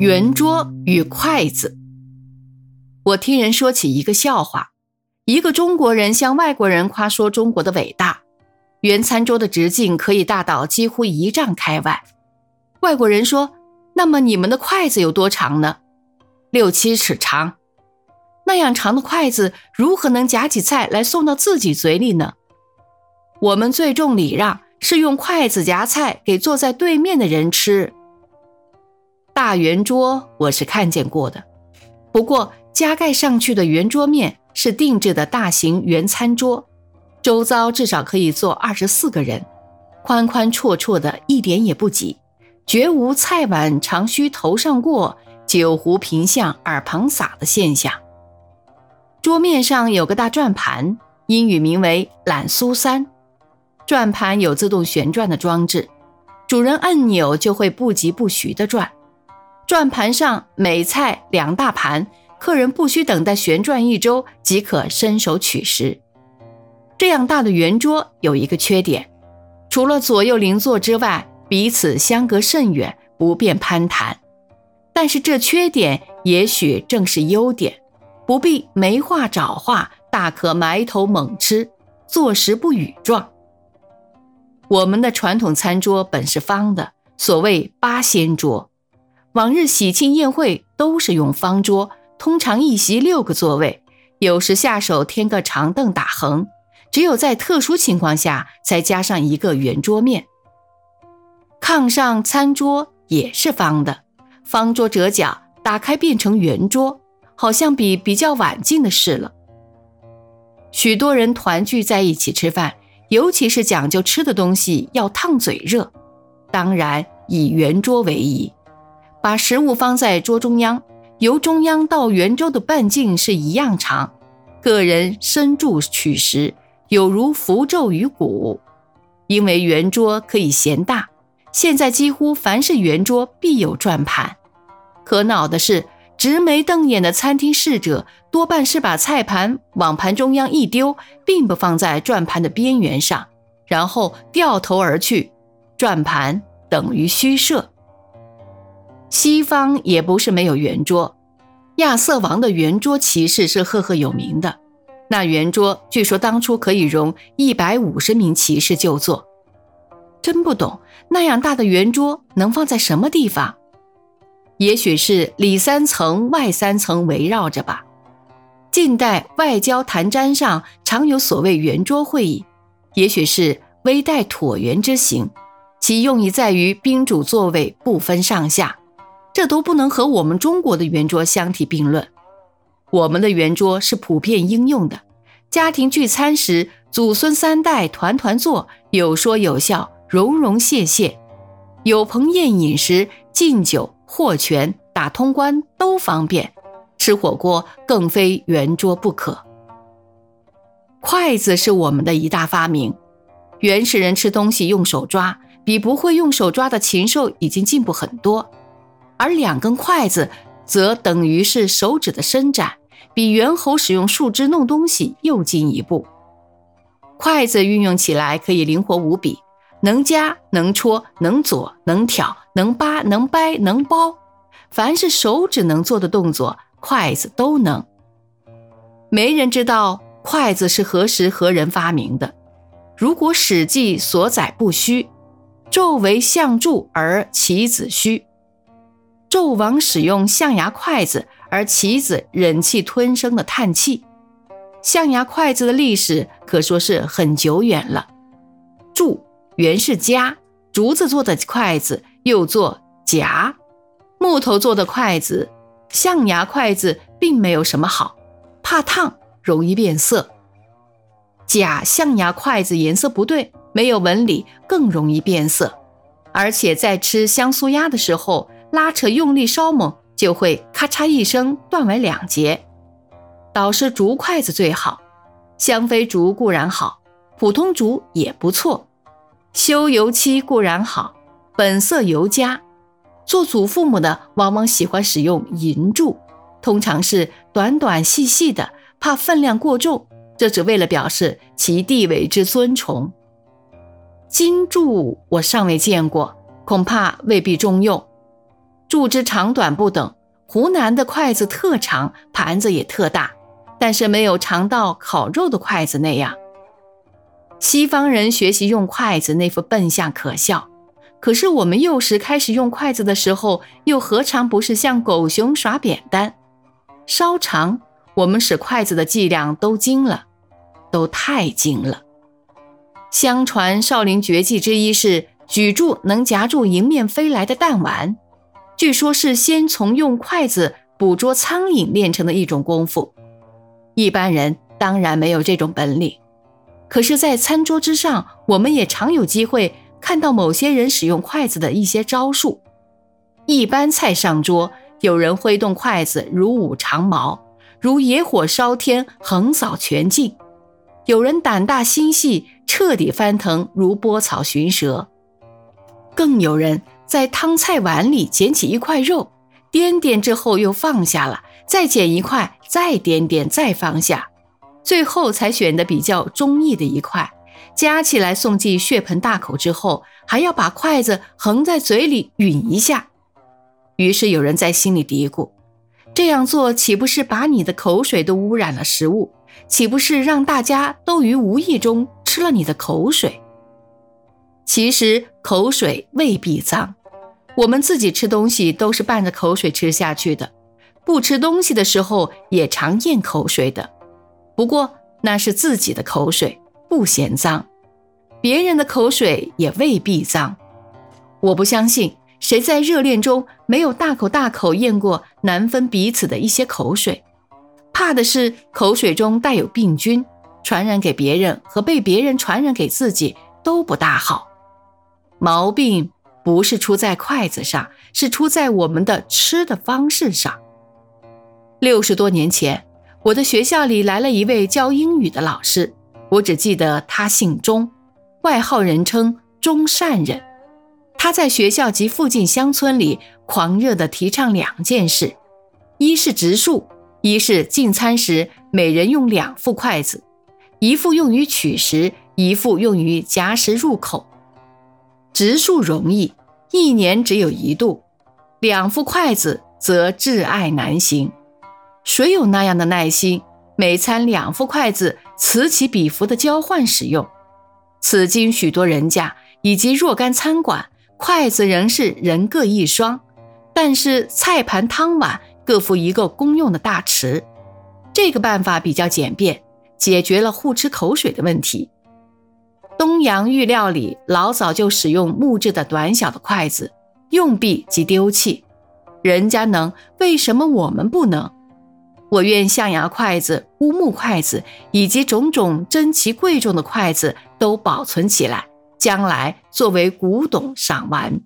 圆桌与筷子。我听人说起一个笑话：一个中国人向外国人夸说中国的伟大，圆餐桌的直径可以大到几乎一丈开外。外国人说：“那么你们的筷子有多长呢？”六七尺长。那样长的筷子如何能夹起菜来送到自己嘴里呢？我们最重礼让，是用筷子夹菜给坐在对面的人吃。大圆桌我是看见过的，不过加盖上去的圆桌面是定制的大型圆餐桌，周遭至少可以坐二十四个人，宽宽绰绰的，一点也不挤，绝无菜碗长须头上过，酒壶瓶向耳旁洒的现象。桌面上有个大转盘，英语名为“懒苏三”。转盘有自动旋转的装置，主人按钮就会不疾不徐地转。转盘上每菜两大盘，客人不需等待旋转一周即可伸手取食。这样大的圆桌有一个缺点，除了左右邻座之外，彼此相隔甚远，不便攀谈。但是这缺点也许正是优点。不必没话找话，大可埋头猛吃，坐食不语状。我们的传统餐桌本是方的，所谓八仙桌。往日喜庆宴会都是用方桌，通常一席六个座位，有时下手添个长凳打横，只有在特殊情况下才加上一个圆桌面。炕上餐桌也是方的，方桌折角打开变成圆桌。好像比比较晚近的事了。许多人团聚在一起吃饭，尤其是讲究吃的东西要烫嘴热，当然以圆桌为宜。把食物放在桌中央，由中央到圆桌的半径是一样长，个人伸箸取食，有如符咒于骨。因为圆桌可以嫌大，现在几乎凡是圆桌必有转盘。可恼的是。直眉瞪眼的餐厅侍者多半是把菜盘往盘中央一丢，并不放在转盘的边缘上，然后掉头而去。转盘等于虚设。西方也不是没有圆桌，亚瑟王的圆桌骑士是赫赫有名的。那圆桌据说当初可以容一百五十名骑士就坐。真不懂那样大的圆桌能放在什么地方。也许是里三层外三层围绕着吧。近代外交谈瞻上常有所谓圆桌会议，也许是微带椭圆之形，其用意在于宾主座位不分上下。这都不能和我们中国的圆桌相提并论。我们的圆桌是普遍应用的，家庭聚餐时，祖孙三代团团坐，有说有笑，融融谢谢；有朋宴饮时，敬酒。获权打通关都方便，吃火锅更非圆桌不可。筷子是我们的一大发明，原始人吃东西用手抓，比不会用手抓的禽兽已经进步很多。而两根筷子则等于是手指的伸展，比猿猴使用树枝弄东西又进一步。筷子运用起来可以灵活无比。能夹能戳能左能挑能扒能掰能包，凡是手指能做的动作，筷子都能。没人知道筷子是何时何人发明的。如果《史记》所载不虚，纣为象柱而其子虚。纣王使用象牙筷子，而其子忍气吞声的叹气。象牙筷子的历史可说是很久远了。柱。原是夹，竹子做的筷子又做夹，木头做的筷子，象牙筷子并没有什么好，怕烫，容易变色。假象牙筷子颜色不对，没有纹理，更容易变色，而且在吃香酥鸭的时候，拉扯用力稍猛，就会咔嚓一声断为两截。倒是竹筷子最好，香妃竹固然好，普通竹也不错。修油漆固然好，本色尤佳。做祖父母的往往喜欢使用银柱，通常是短短细细的，怕分量过重，这只为了表示其地位之尊崇。金柱我尚未见过，恐怕未必中用。柱之长短不等。湖南的筷子特长，盘子也特大，但是没有尝到烤肉的筷子那样。西方人学习用筷子那副笨相可笑，可是我们幼时开始用筷子的时候，又何尝不是像狗熊耍扁担？稍长，我们使筷子的伎俩都精了，都太精了。相传少林绝技之一是举住能夹住迎面飞来的弹丸，据说是先从用筷子捕捉苍蝇练成的一种功夫。一般人当然没有这种本领。可是，在餐桌之上，我们也常有机会看到某些人使用筷子的一些招数。一般菜上桌，有人挥动筷子如舞长矛，如野火烧天，横扫全境；有人胆大心细，彻底翻腾，如拨草寻蛇；更有人在汤菜碗里捡起一块肉，掂掂之后又放下了，再捡一块，再掂掂，再放下。最后才选的比较中意的一块，夹起来送进血盆大口之后，还要把筷子横在嘴里吮一下。于是有人在心里嘀咕：这样做岂不是把你的口水都污染了食物？岂不是让大家都于无意中吃了你的口水？其实口水未必脏，我们自己吃东西都是伴着口水吃下去的，不吃东西的时候也常咽口水的。不过那是自己的口水，不嫌脏；别人的口水也未必脏。我不相信谁在热恋中没有大口大口咽过难分彼此的一些口水。怕的是口水中带有病菌，传染给别人和被别人传染给自己都不大好。毛病不是出在筷子上，是出在我们的吃的方式上。六十多年前。我的学校里来了一位教英语的老师，我只记得他姓钟，外号人称钟善人。他在学校及附近乡村里狂热地提倡两件事：一是植树，一是进餐时每人用两副筷子，一副用于取食，一副用于夹食入口。植树容易，一年只有一度；两副筷子则挚爱难行。谁有那样的耐心？每餐两副筷子，此起彼伏的交换使用。此今许多人家以及若干餐馆，筷子仍是人各一双，但是菜盘汤碗各附一个公用的大匙。这个办法比较简便，解决了互吃口水的问题。东洋玉料理老早就使用木质的短小的筷子，用毕即丢弃。人家能，为什么我们不能？我愿象牙筷子、乌木筷子以及种种珍奇贵重的筷子都保存起来，将来作为古董赏玩。